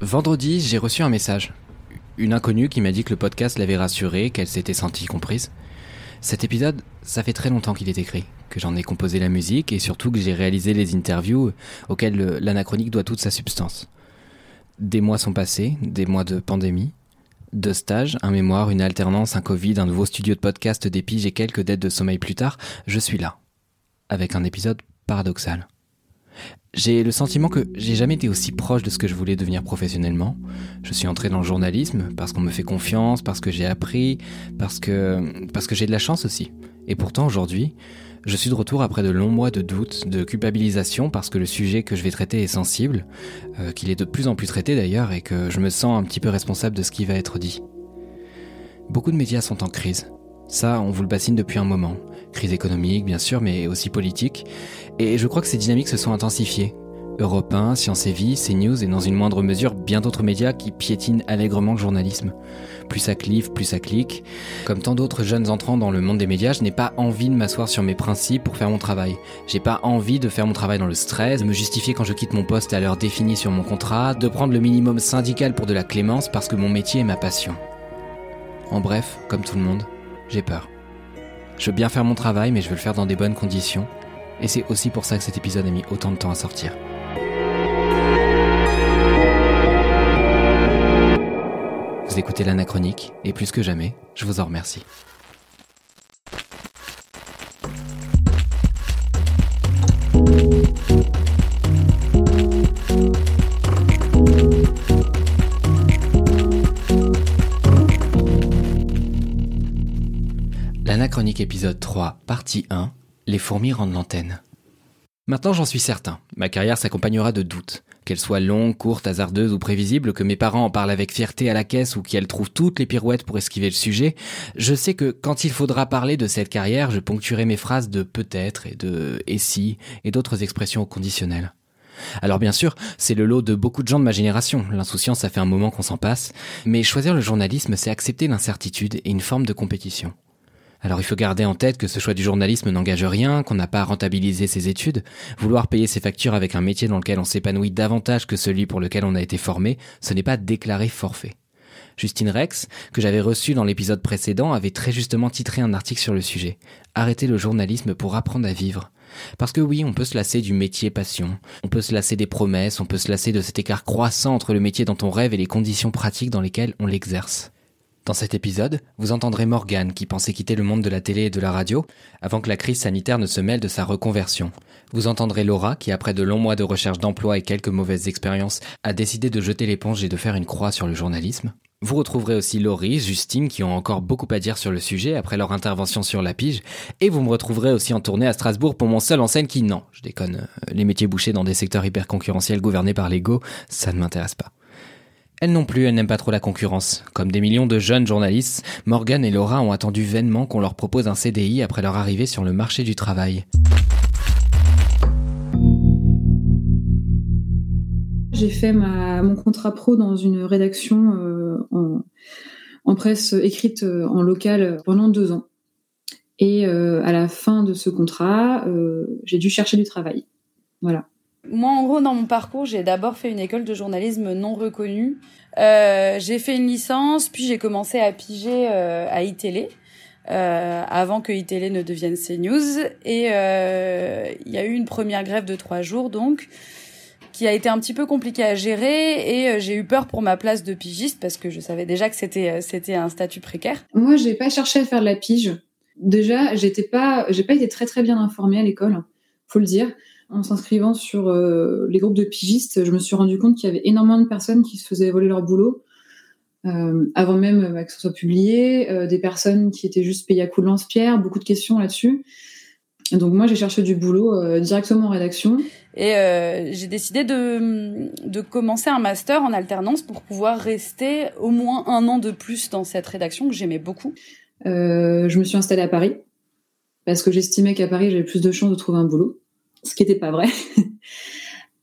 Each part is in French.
Vendredi, j'ai reçu un message. Une inconnue qui m'a dit que le podcast l'avait rassurée, qu'elle s'était sentie comprise. Cet épisode, ça fait très longtemps qu'il est écrit, que j'en ai composé la musique et surtout que j'ai réalisé les interviews auxquelles l'anachronique doit toute sa substance. Des mois sont passés, des mois de pandémie, deux stages, un mémoire, une alternance, un Covid, un nouveau studio de podcast, des piges et quelques dettes de sommeil plus tard, je suis là. Avec un épisode paradoxal. J'ai le sentiment que j'ai jamais été aussi proche de ce que je voulais devenir professionnellement. Je suis entré dans le journalisme parce qu'on me fait confiance, parce que j'ai appris, parce que, parce que j'ai de la chance aussi. Et pourtant aujourd'hui, je suis de retour après de longs mois de doute, de culpabilisation parce que le sujet que je vais traiter est sensible, euh, qu'il est de plus en plus traité d'ailleurs et que je me sens un petit peu responsable de ce qui va être dit. Beaucoup de médias sont en crise. Ça, on vous le bassine depuis un moment. Crise économique, bien sûr, mais aussi politique. Et je crois que ces dynamiques se sont intensifiées. Europe 1, Science et Vie, CNews et dans une moindre mesure bien d'autres médias qui piétinent allègrement le journalisme. Plus ça clive, plus ça clique. Comme tant d'autres jeunes entrants dans le monde des médias, je n'ai pas envie de m'asseoir sur mes principes pour faire mon travail. J'ai pas envie de faire mon travail dans le stress, de me justifier quand je quitte mon poste à l'heure définie sur mon contrat, de prendre le minimum syndical pour de la clémence parce que mon métier est ma passion. En bref, comme tout le monde, j'ai peur. Je veux bien faire mon travail, mais je veux le faire dans des bonnes conditions. Et c'est aussi pour ça que cet épisode a mis autant de temps à sortir. Vous écoutez l'anachronique, et plus que jamais, je vous en remercie. L'anachronique épisode 3, partie 1, les fourmis rendent l'antenne. Maintenant j'en suis certain, ma carrière s'accompagnera de doutes. Qu'elle soit longue, courte, hasardeuse ou prévisible, que mes parents en parlent avec fierté à la caisse ou qu'elle trouvent toutes les pirouettes pour esquiver le sujet, je sais que quand il faudra parler de cette carrière, je ponctuerai mes phrases de peut-être et de et si et d'autres expressions conditionnelles. Alors bien sûr, c'est le lot de beaucoup de gens de ma génération, l'insouciance ça fait un moment qu'on s'en passe, mais choisir le journalisme c'est accepter l'incertitude et une forme de compétition. Alors il faut garder en tête que ce choix du journalisme n'engage rien, qu'on n'a pas à rentabiliser ses études. Vouloir payer ses factures avec un métier dans lequel on s'épanouit davantage que celui pour lequel on a été formé, ce n'est pas déclarer forfait. Justine Rex, que j'avais reçue dans l'épisode précédent, avait très justement titré un article sur le sujet. Arrêter le journalisme pour apprendre à vivre. Parce que oui, on peut se lasser du métier passion, on peut se lasser des promesses, on peut se lasser de cet écart croissant entre le métier dont on rêve et les conditions pratiques dans lesquelles on l'exerce. Dans cet épisode, vous entendrez Morgane qui pensait quitter le monde de la télé et de la radio avant que la crise sanitaire ne se mêle de sa reconversion. Vous entendrez Laura qui, après de longs mois de recherche d'emploi et quelques mauvaises expériences, a décidé de jeter l'éponge et de faire une croix sur le journalisme. Vous retrouverez aussi Laurie, Justine qui ont encore beaucoup à dire sur le sujet après leur intervention sur la pige. Et vous me retrouverez aussi en tournée à Strasbourg pour mon seul en scène qui, non, je déconne, euh, les métiers bouchés dans des secteurs hyper concurrentiels gouvernés par l'ego, ça ne m'intéresse pas. Elle non plus, elle n'aime pas trop la concurrence. Comme des millions de jeunes journalistes, Morgan et Laura ont attendu vainement qu'on leur propose un CDI après leur arrivée sur le marché du travail. J'ai fait mon contrat pro dans une rédaction euh, en, presse écrite euh, en local pendant deux ans. Et euh, à la fin de ce contrat, j'ai dû chercher du travail. Voilà. Moi, en gros, dans mon parcours, j'ai d'abord fait une école de journalisme non reconnue. Euh, j'ai fait une licence, puis j'ai commencé à piger euh, à iTélé, euh, avant que iTélé ne devienne CNews. Et euh, il y a eu une première grève de trois jours, donc, qui a été un petit peu compliquée à gérer. Et euh, j'ai eu peur pour ma place de pigiste, parce que je savais déjà que c'était euh, c'était un statut précaire. Moi, j'ai pas cherché à faire de la pige. Déjà, j'étais pas, j'ai pas été très très bien informée à l'école, faut le dire en s'inscrivant sur euh, les groupes de pigistes, je me suis rendu compte qu'il y avait énormément de personnes qui se faisaient voler leur boulot euh, avant même bah, que ce soit publié, euh, des personnes qui étaient juste payées à coups de lance-pierre, beaucoup de questions là-dessus. Donc moi j'ai cherché du boulot directement en rédaction. Et j'ai décidé de, de commencer un master en alternance pour pouvoir rester au moins un an de plus dans cette rédaction que j'aimais beaucoup. je me suis installée à Paris parce que j'estimais qu'à Paris j'avais plus de chances de trouver un boulot ce qui n'était pas vrai.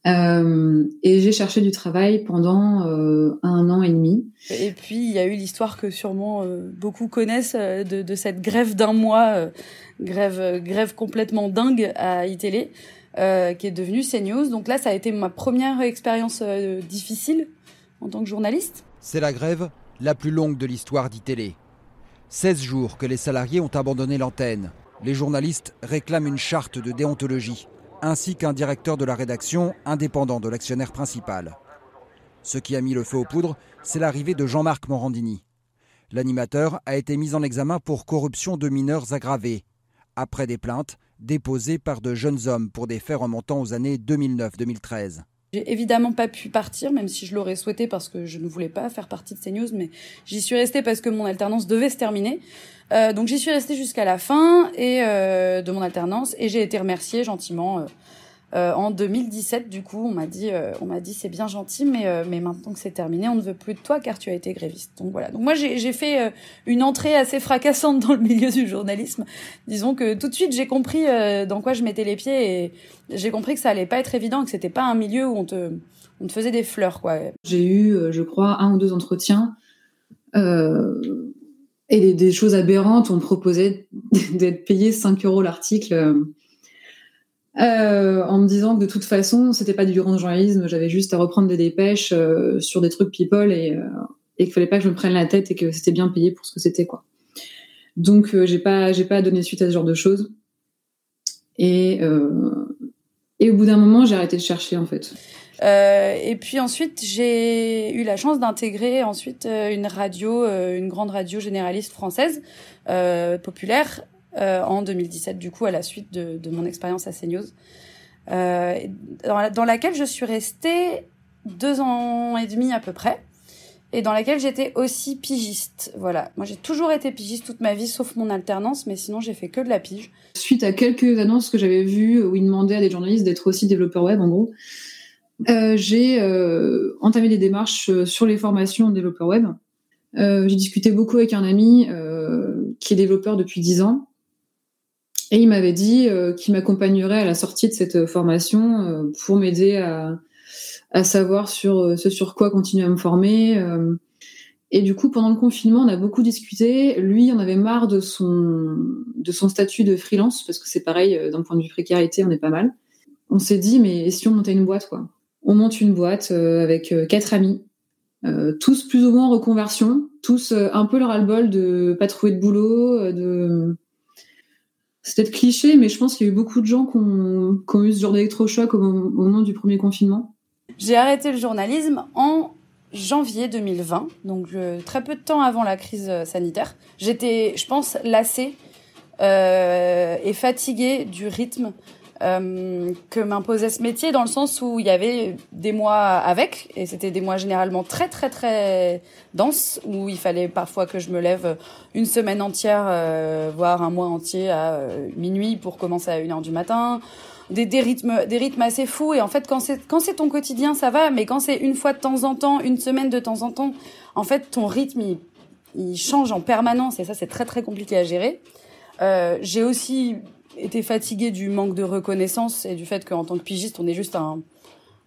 Euh, et j'ai cherché du travail pendant euh, un an et demi. Et puis il y a eu l'histoire que sûrement euh, beaucoup connaissent de, de, cette grève d'un mois, grève grève complètement dingue à iTélé, qui est devenue CNews. Donc là, ça a été ma première expérience difficile en tant que journaliste. C'est la grève la plus longue de l'histoire d'ITélé. 16 jours que les salariés ont abandonné l'antenne. Les journalistes réclament une charte de déontologie, ainsi qu'un directeur de la rédaction indépendant de l'actionnaire principal. Ce qui a mis le feu aux poudres, c'est l'arrivée de Jean-Marc Morandini. L'animateur a été mis en examen pour corruption de mineurs aggravée, après des plaintes déposées par de jeunes hommes pour des faits remontant aux années 2009-2013. J'ai évidemment pas pu partir, même si je l'aurais souhaité parce que je ne voulais pas faire partie de CNews, mais j'y suis restée parce que mon alternance devait se terminer. Euh, donc j'y suis restée jusqu'à la fin et euh, de mon alternance et j'ai été remerciée gentiment euh, en 2017, du coup, on m'a dit, euh, on m'a dit, c'est bien gentil, mais euh, mais maintenant que c'est terminé, on ne veut plus de toi car tu as été gréviste. Donc voilà. Donc moi, j'ai fait une entrée assez fracassante dans le milieu du journalisme. Disons que tout de suite, j'ai compris dans quoi je mettais les pieds et j'ai compris que ça allait pas être évident, que c'était pas un milieu où on te on te faisait des fleurs, quoi. J'ai eu, je crois, un ou deux entretiens. et des, des, choses aberrantes. On me proposait d'être payé 5 euros l'article euh, en me disant que de toute façon, c'était pas du grand journalisme, j'avais juste à reprendre des dépêches euh, sur des trucs people et, euh, et qu'il fallait pas que je me prenne la tête et que c'était bien payé pour ce que c'était quoi. Donc euh, j'ai pas j'ai pas donné suite à ce genre de choses. Et et au bout d'un moment, j'ai arrêté de chercher en fait. et puis ensuite, j'ai eu la chance d'intégrer ensuite une radio, une grande radio généraliste française populaire euh, en 2017, du coup, à la suite de, de mon expérience à CNews, euh, dans, dans, laquelle je suis restée deux ans et demi à peu près, et dans laquelle j'étais aussi pigiste. Voilà, moi j'ai toujours été pigiste toute ma vie, sauf mon alternance, mais sinon j'ai fait que de la pige. Suite à quelques annonces que j'avais vues où ils demandaient à des journalistes d'être aussi développeurs web, en gros, euh, j'ai euh, entamé des démarches euh, sur les formations développeurs web. Euh, j'ai discuté beaucoup avec un ami qui est développeur depuis dix ans et il m'avait dit euh, qu'il m'accompagnerait à la sortie de cette formation euh, pour m'aider à, à, savoir sur euh, ce sur quoi continuer à me former. et du coup, pendant le confinement, on a beaucoup discuté. Lui, on avait marre de son, de son statut de freelance, parce que c'est pareil, d'un point de vue précarité, on est pas mal. On s'est dit, mais si on montait une boîte, quoi? On monte une boîte avec quatre amis, tous plus ou moins en reconversion, tous un peu le ras-le-bol de pas trouver de boulot, de c'est peut-être cliché, mais je pense qu'il y a eu beaucoup de gens qui ont, eu ce genre d'électrochoc au, moment du premier confinement. J'ai arrêté le journalisme en janvier 2020, donc euh, très peu de temps avant la crise euh, sanitaire. J'étais, je pense, lassée euh, et fatiguée du rythme euh, que m'imposait ce métier dans le sens où il y avait des mois avec et c'était des mois généralement très très très denses où il fallait parfois que je me lève une semaine entière euh, voire un mois entier à euh, minuit pour commencer à 1 heure du matin. Des, des rythmes des rythmes assez fous et en fait quand c'est quand c'est ton quotidien ça va mais quand c'est une fois de temps en temps une semaine de temps en temps en fait ton rythme il, il change en permanence et ça c'est très très compliqué à gérer. J'ai aussi été fatiguée du manque de reconnaissance et du fait qu'en tant que pigiste, on est juste un,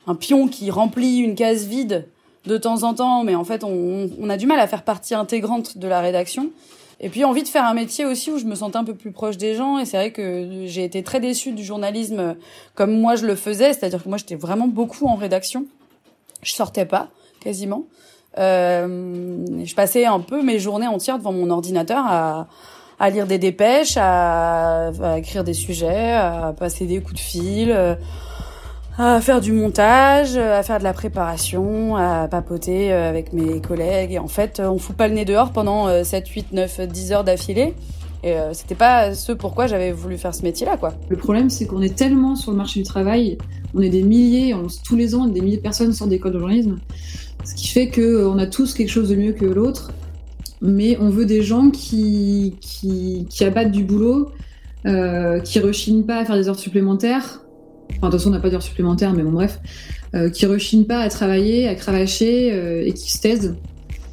un pion qui remplit une case vide de temps en temps, mais en fait, on, on, a du mal à faire partie intégrante de la rédaction. Et puis envie de faire un métier aussi où je me sentais un peu plus proche des gens. Et c'est vrai que j'ai été très déçue du journalisme comme moi je le faisais, c'est-à-dire que moi j'étais vraiment beaucoup en rédaction. Je sortais pas quasiment. Euh, je passais un peu mes journées entières devant mon ordinateur à, à lire des dépêches, à, écrire des sujets, à passer des coups de fil, euh, à faire du montage, à faire de la préparation, à papoter euh, avec mes collègues. Et en fait, on fout pas le nez dehors pendant 7, 8, 9, 10 heures d'affilée. Et euh, c'était pas ce pourquoi j'avais voulu faire ce métier-là, quoi. Le problème, c'est qu'on est tellement sur le marché du travail, on est des milliers, on, tous les ans, des milliers de personnes sortent d'école de journalisme, ce qui fait qu'on a tous quelque chose de mieux que l'autre mais on veut des gens qui, qui, qui abattent du boulot, euh, qui rechignent pas à faire des heures supplémentaires. Enfin, de toute façon, on n'a pas d'heures supplémentaires, mais bon, bref. Euh, qui rechignent pas à travailler, à cravacher euh, et qui se taisent.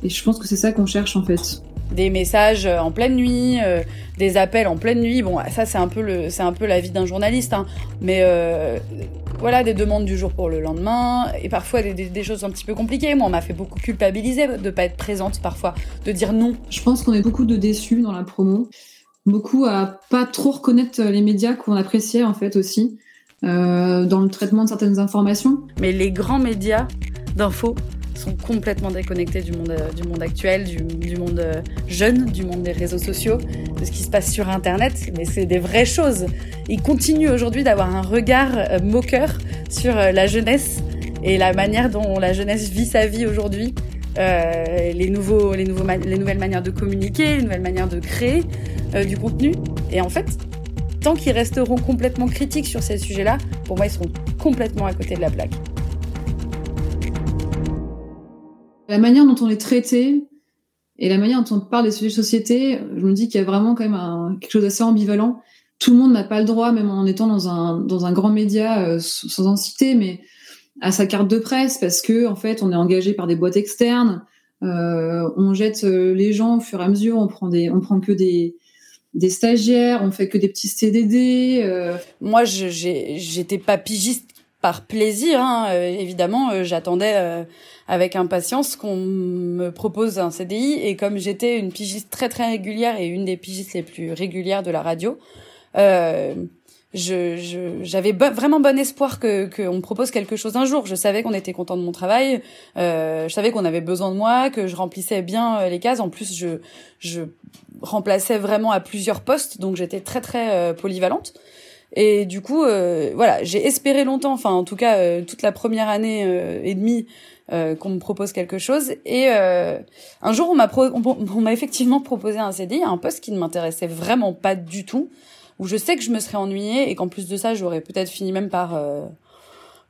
Et je pense que c'est ça qu'on cherche en fait des messages euh, en pleine nuit, euh, des appels en pleine nuit. Bon, ça c'est un peu le, c'est un peu la vie d'un journaliste, hein. mais euh, voilà, des demandes du jour pour le lendemain et parfois des, des, choses un petit peu compliquées. Moi, on m'a fait beaucoup culpabiliser de pas être présente parfois, de dire non. Je pense qu'on est beaucoup de déçus dans la promo, beaucoup à pas trop reconnaître les médias qu'on appréciait en fait aussi dans le traitement de certaines informations. Mais les grands médias d'infos sont complètement déconnectés du monde, du monde actuel, du, du monde jeune, du monde des réseaux sociaux, de ce qui se passe sur Internet. Mais c'est des vraies choses. Ils continuent aujourd'hui d'avoir un regard moqueur sur la jeunesse et la manière dont la jeunesse vit sa vie aujourd'hui. Euh, les, nouveaux, les, nouveaux les nouvelles manières de communiquer, les nouvelles manières de créer euh, du contenu. Et en fait, tant qu'ils resteront complètement critiques sur ces sujets-là, pour moi, ils seront complètement à côté de la plaque. La manière dont on est traité et la manière dont on parle des sujets de société, je me dis qu'il y a vraiment quand même quelque chose d'assez ambivalent. Tout le monde n'a pas le droit, même en étant dans un, dans un grand média, euh, sans en citer, mais à sa carte de presse parce que en fait on est engagé par des boîtes externes, euh, on jette euh, les gens au fur et à mesure, on prend des, on prend que des des stagiaires, on fait que des petits CDD. Moi, j'étais pas pigiste par plaisir, hein. évidemment, j'attendais avec impatience qu'on me propose un CDI et comme j'étais une pigiste très très régulière et une des pigistes les plus régulières de la radio, je j'avais vraiment bon espoir que qu'on me propose quelque chose un jour. Je savais qu'on était content de mon travail, euh, je savais qu'on avait besoin de moi, que je remplissais bien euh, les cases. En plus, je je remplaçais vraiment à plusieurs postes, donc j'étais très très euh, polyvalente. Et du coup, euh, voilà, j'ai espéré longtemps, enfin en tout cas euh, toute la première année et demie, qu'on me propose quelque chose. Et un jour, on m'a m'a effectivement proposé un CDI, un poste qui ne m'intéressait vraiment pas du tout où je sais que je me serais ennuyée et qu'en plus de ça, j'aurais peut-être fini même par euh,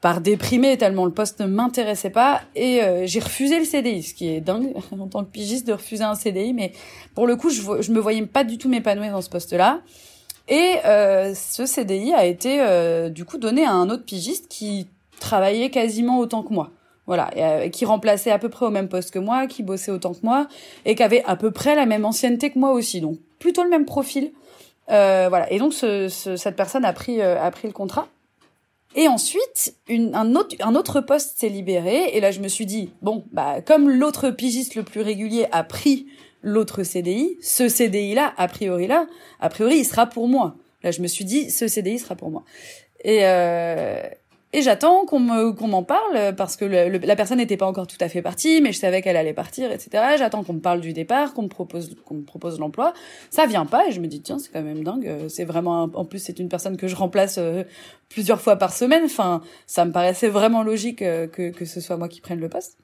par déprimer tellement le poste ne m'intéressait pas et euh, j'ai refusé le CDI, ce qui est dingue en tant que pigiste de refuser un CDI, mais pour le coup, je, je me voyais pas du tout m'épanouir dans ce poste-là. Et euh, ce CDI a été euh, du coup donné à un autre pigiste qui travaillait quasiment autant que moi. Voilà, et, qui remplaçait à peu près au même poste que moi, qui bossait autant que moi et qui avait à peu près la même ancienneté que moi aussi. Donc plutôt le même profil. Euh, voilà. Et donc ce, cette personne a pris euh, a pris le contrat. Et ensuite, une, un, autre, un autre poste s'est libéré. Et là, je me suis dit, bon, bah, comme l'autre pigiste le plus régulier a pris l'autre CDI, ce CDI-là, a priori là, a priori, il sera pour moi. Là, je me suis dit, ce CDI sera pour moi. Et, euh, et j'attends qu'on me qu'on m'en parle parce que la personne n'était pas encore tout à fait partie, mais je savais qu'elle allait partir, etc. J'attends qu'on me parle du départ, qu'on me propose qu'on me propose l'emploi. Ça vient pas et je me dis tiens c'est quand même dingue. C'est vraiment en plus c'est une personne que je remplace euh, plusieurs fois par semaine. Enfin ça me paraissait vraiment logique euh, que que ce soit moi qui prenne le poste.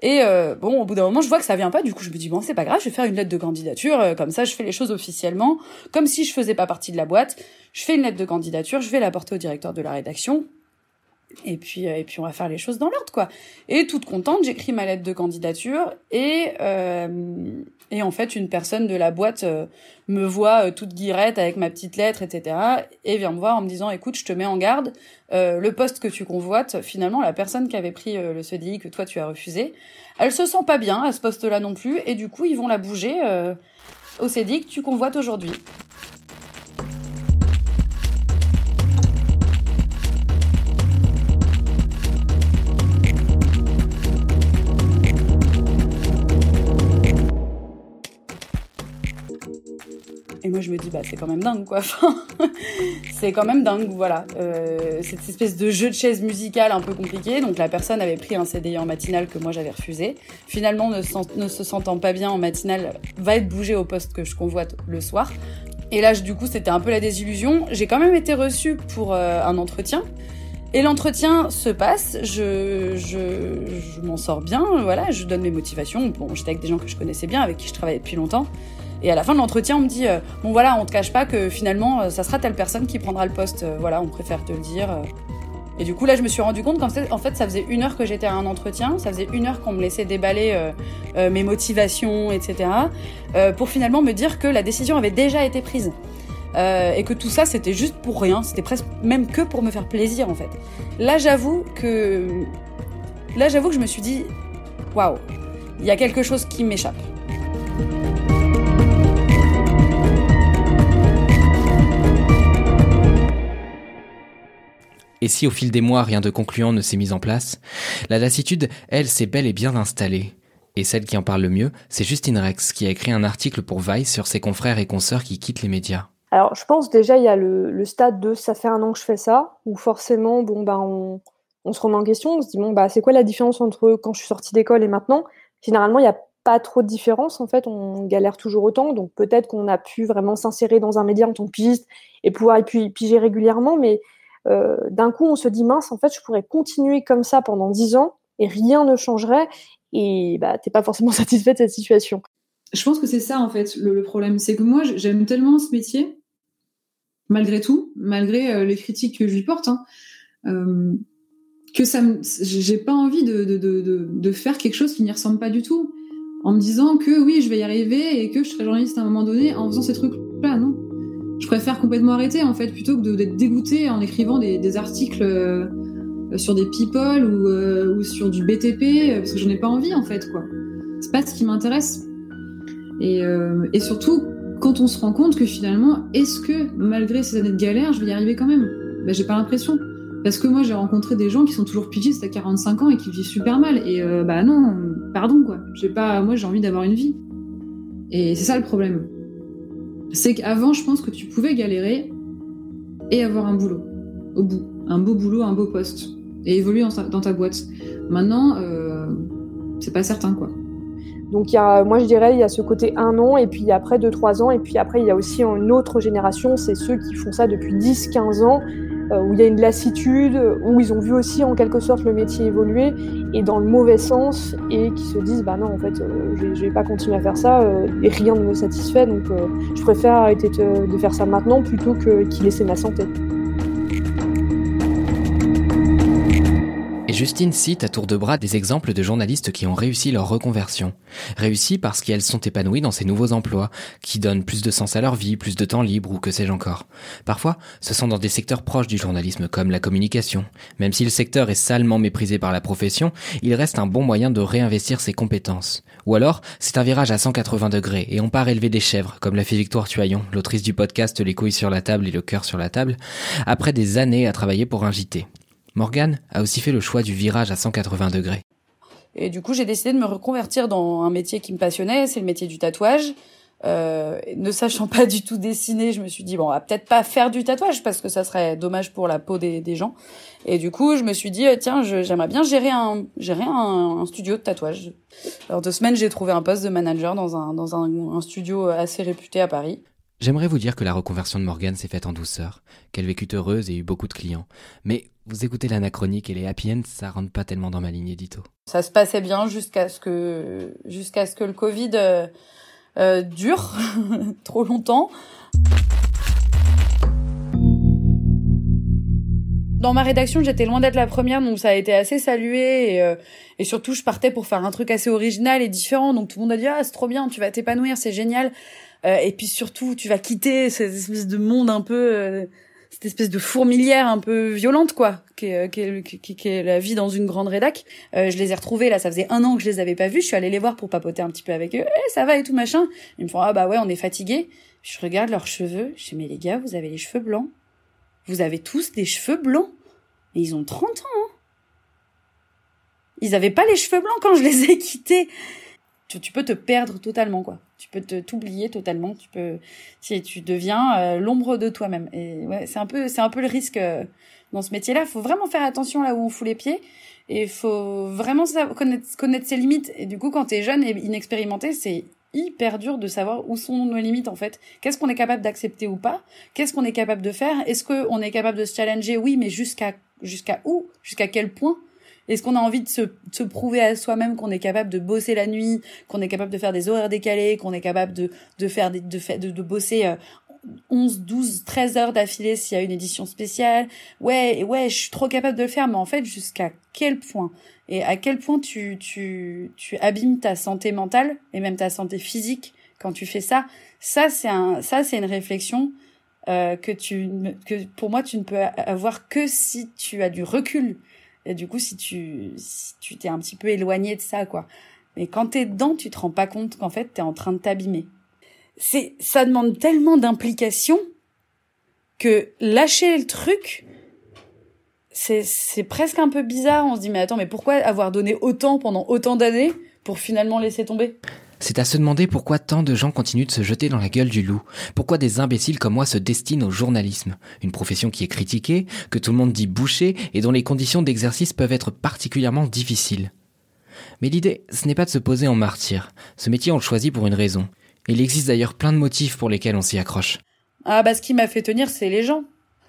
Et euh, bon, au bout d'un moment, je vois que ça vient pas. Du coup, je me dis bon, c'est pas grave, je vais faire une lettre de candidature. comme ça, je fais les choses officiellement, comme si je faisais pas partie de la boîte. Je fais une lettre de candidature, je vais la porter au directeur de la rédaction et puis euh, et puis on va faire les choses dans l'ordre quoi et toute contente j'écris ma lettre de candidature et euh, et en fait une personne de la boîte euh, me voit toute guirette avec ma petite lettre etc et vient me voir en me disant écoute je te mets en garde le poste que tu convoites finalement la personne qui avait pris le CDI que toi tu as refusé elle se sent pas bien à ce poste là non plus et du coup ils vont la bouger au CDI que tu convoites aujourd'hui Et moi, je me dis, bah, c'est quand même dingue, quoi. c'est quand même dingue, voilà. Euh, cette espèce de jeu de chaise musicale un peu compliqué. Donc, la personne avait pris un CDI en matinale que moi, j'avais refusé. Finalement, ne, se sentant pas bien en matinale, va être bougé au poste que je convoite le soir. Et là, du coup, c'était un peu la désillusion. J'ai quand même été reçue pour euh, un entretien. Et l'entretien se passe, je, je m'en sors bien, voilà, je donne mes motivations. Bon, j'étais avec des gens que je connaissais bien, avec qui je travaillais depuis longtemps. Et à la fin de l'entretien, on me dit euh, bon voilà, on te cache pas que finalement euh, ça sera telle personne qui prendra le poste. Euh, voilà, on préfère te le dire. Et du coup là, je me suis rendu compte qu'en fait, en fait, ça faisait une heure que j'étais à un entretien, ça faisait une heure qu'on me laissait déballer mes motivations, etc. pour finalement me dire que la décision avait déjà été prise. et que tout ça c'était juste pour rien, c'était presque même que pour me faire plaisir en fait. Là j'avoue que là j'avoue que je me suis dit waouh, il y a quelque chose qui m'échappe. Et si au fil des mois rien de concluant ne s'est mis en place, la lassitude, elle, s'est bel et bien installée. Et celle qui en parle le mieux, c'est Justine Rex, qui a écrit un article pour Vice sur ses confrères et consoeurs qui quittent les médias. Alors, je pense déjà, il y a le, stade de ça fait un an que je fais ça, où forcément, bon, on, on se remet en question, on se dit bon bah c'est quoi la différence entre quand je suis sortie d'école et maintenant? Généralement, il n'y a pas trop de différence en fait, on galère toujours autant, donc peut-être qu'on a pu vraiment s'insérer dans un média en tant que pigiste et pouvoir y piger régulièrement, mais euh, d'un coup on se dit mince en fait je pourrais continuer comme ça pendant dix ans et rien ne changerait et bah t'es pas forcément satisfait de cette situation. Je pense que c'est ça en fait le, problème, c'est que moi j'aime tellement ce métier malgré tout, malgré euh, les critiques que je lui porte. Hein, euh, que ça j'ai pas envie de, de, faire quelque chose qui n'y ressemble pas du tout en me disant que oui je vais y arriver et que je serai journaliste à un moment donné en faisant ces trucs préfère complètement arrêter en fait plutôt que d'être dégoûté en écrivant des, articles euh, sur des people ou, euh, sur du BTP parce que j'en ai pas envie en fait quoi c'est pas ce qui m'intéresse et, euh, et surtout quand on se rend compte que finalement est-ce que malgré ces années de galère je vais y arriver quand même? Ben, j'ai pas l'impression parce que moi, j'ai rencontré des gens qui sont toujours pigistes à 45 ans et qui vivent super mal. Et euh, bah non, pardon quoi. Pas, moi, j'ai envie d'avoir une vie. Et c'est ça le problème. C'est qu'avant, je pense que tu pouvais galérer et avoir un boulot au bout, un beau boulot, un beau poste, et évoluer dans ta, boîte. Maintenant, euh, c'est pas certain quoi. Donc, y a, moi, je dirais, il y a ce côté un an, et puis après deux, trois ans, et puis après, il y a aussi une autre génération, c'est ceux qui font ça depuis 10, 15 ans, où il y a une lassitude, où ils ont vu aussi en quelque sorte le métier évoluer et dans le mauvais sens et qui se disent bah non en fait euh, je, vais pas continuer à faire ça euh, et rien ne me satisfait donc je préfère arrêter de, de, faire ça maintenant plutôt que qu'il laisser ma santé. Justine cite à tour de bras des exemples de journalistes qui ont réussi leur reconversion. Réussi parce qu'elles sont épanouies dans ces nouveaux emplois, qui donnent plus de sens à leur vie, plus de temps libre ou que sais-je encore. Parfois, ce sont dans des secteurs proches du journalisme comme la communication. Même si le secteur est salement méprisé par la profession, il reste un bon moyen de réinvestir ses compétences. Ou alors, c'est un virage à 180 degrés et on part élever des chèvres, comme l'a fait Victoire Tuaillon, l'autrice du podcast Les couilles sur la table et le cœur sur la table, après des années à travailler pour un JT. Morgane a aussi fait le choix du virage à 180 degrés. Et du coup, j'ai décidé de me reconvertir dans un métier qui me passionnait, c'est le métier du tatouage. Euh, ne sachant pas du tout dessiner, je me suis dit bon, on va peut-être pas faire du tatouage parce que ça serait dommage pour la peau des, gens. Et du coup, je me suis dit euh, tiens, j'aimerais bien gérer un gérer un, studio de tatouage. Alors deux semaines, j'ai trouvé un poste de manager dans un dans un, studio assez réputé à Paris. J'aimerais vous dire que la reconversion de Morgane s'est faite en douceur, qu'elle vécut heureuse et eut beaucoup de clients. Mais vous écoutez l'anachronique et les happy ends, ça rentre pas tellement dans ma ligne édito. Ça se passait bien jusqu'à ce que jusqu'à ce que le Covid euh, euh dure trop longtemps. Dans ma rédaction, j'étais loin d'être la première, donc ça a été assez salué. Et, euh, et, surtout, je partais pour faire un truc assez original et différent. Donc tout le monde a dit ah c'est trop bien, tu vas t'épanouir, c'est génial. Euh, et puis surtout, tu vas quitter cette espèce de monde un peu, euh, cette espèce de fourmilière un peu violente, quoi, qui est, qui est, la vie dans une grande rédac. Euh, je les ai retrouvés, là, ça faisait un an que je les avais pas vus. Je suis allée les voir pour papoter un petit peu avec eux. Eh, ça va et tout, machin. Ils me font, ah bah ouais, on est fatigués. Je regarde leurs cheveux. Je dis, mais les gars, vous avez les cheveux blancs. Vous avez tous des cheveux blancs. Et ils ont 30 ans, hein. Ils avaient pas les cheveux blancs quand je les ai quittés tu, peux te perdre totalement quoi. Tu peux te t'oublier totalement. Tu peux si tu deviens euh, l'ombre de toi-même. Et ouais, c'est un peu c'est un peu le risque euh, dans ce métier-là. Faut vraiment faire attention là où on fout les pieds. Et faut vraiment connaître, connaître ses limites. Et du coup, quand tu es jeune et inexpérimenté, c'est hyper dur de savoir où sont nos limites en fait. Qu'est-ce qu'on est capable d'accepter ou pas? Qu'est-ce qu'on est capable de faire? Est-ce qu'on est capable de se challenger? Oui, mais jusqu'à jusqu'à où? Jusqu'à quel point? Est-ce qu'on a envie de se, se prouver à soi-même qu'on est capable de bosser la nuit, qu'on est capable de faire des horaires décalés, qu'on est capable de, de faire de, de, de bosser 11, 12, 13 heures d'affilée s'il y a une édition spéciale? Ouais, ouais, je suis trop capable de le faire, mais en fait, jusqu'à quel point? Et à quel point tu, tu, tu abîmes ta santé mentale et même ta santé physique quand tu fais ça? Ça, c'est un, ça, c'est une réflexion euh, que tu, que pour moi, tu ne peux avoir que si tu as du recul et du coup, si tu tu t'es un petit peu éloigné de ça, quoi. Mais quand t'es dedans, tu te rends pas compte qu'en fait, t'es en train de t'abîmer. C'est, ça demande tellement d'implication que lâcher le truc, c'est, c'est presque un peu bizarre. On se dit, mais attends, mais pourquoi avoir donné autant pendant autant d'années pour finalement laisser tomber? C'est à se demander pourquoi tant de gens continuent de se jeter dans la gueule du loup. Pourquoi des imbéciles comme moi se destinent au journalisme? Une profession qui est critiquée, que tout le monde dit bouchée et dont les conditions d'exercice peuvent être particulièrement difficiles. Mais l'idée, ce n'est pas de se poser en martyr. Ce métier, on le choisit pour une raison. Il existe d'ailleurs plein de motifs pour lesquels on s'y accroche. Ah bah ce qui m'a fait tenir, c'est les gens.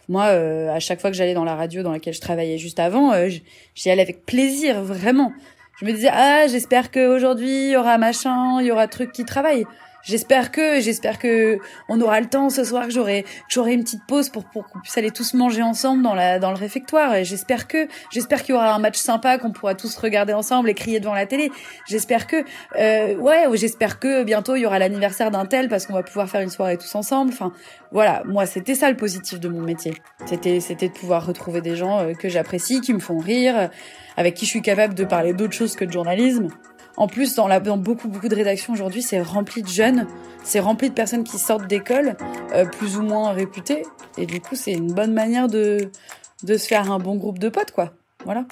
Moi, euh, à chaque fois que j'allais dans la radio dans laquelle je travaillais juste avant, euh, j'y allais avec plaisir, vraiment. Je me disais, ah, j'espère qu'aujourd'hui, il y aura machin, il y aura truc qui travaille. J'espère que, j'espère que on aura le temps ce soir que j'aurai, j'aurai une petite pause pour, pour qu'on puisse aller tous manger ensemble dans la, dans le réfectoire. Et j'espère que, j'espère qu'il y aura un match sympa qu'on pourra tous regarder ensemble et crier devant la télé. J'espère que, euh, ouais, j'espère que bientôt il y aura l'anniversaire d'un tel parce qu'on va pouvoir faire une soirée tous ensemble. Enfin, voilà. Moi, c'était ça le positif de mon métier. C'était, c'était de pouvoir retrouver des gens euh, que j'apprécie, qui me font rire, avec qui je suis capable de parler d'autre chose que de journalisme. En plus, dans beaucoup, beaucoup de rédactions aujourd'hui, c'est rempli de jeunes, c'est rempli de personnes qui sortent d'école, euh, plus ou moins réputées. Et du coup, c'est une bonne manière de, de se faire un bon groupe de potes, quoi. Voilà.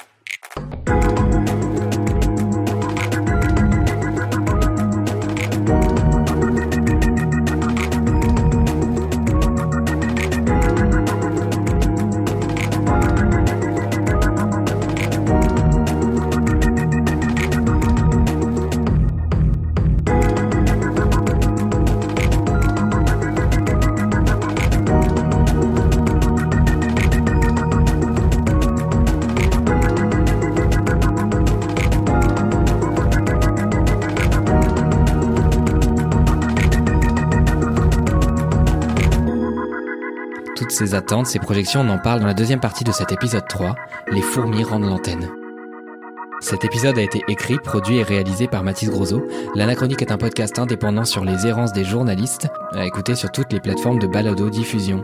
Ces attentes, ces projections, on en parle dans la deuxième partie de cet épisode 3, Les fourmis rendent l'antenne. Cet épisode a été écrit, produit et réalisé par Mathis Grosso. L'Anachronique est un podcast indépendant sur les errances des journalistes, à écouter sur toutes les plateformes de balado-diffusion.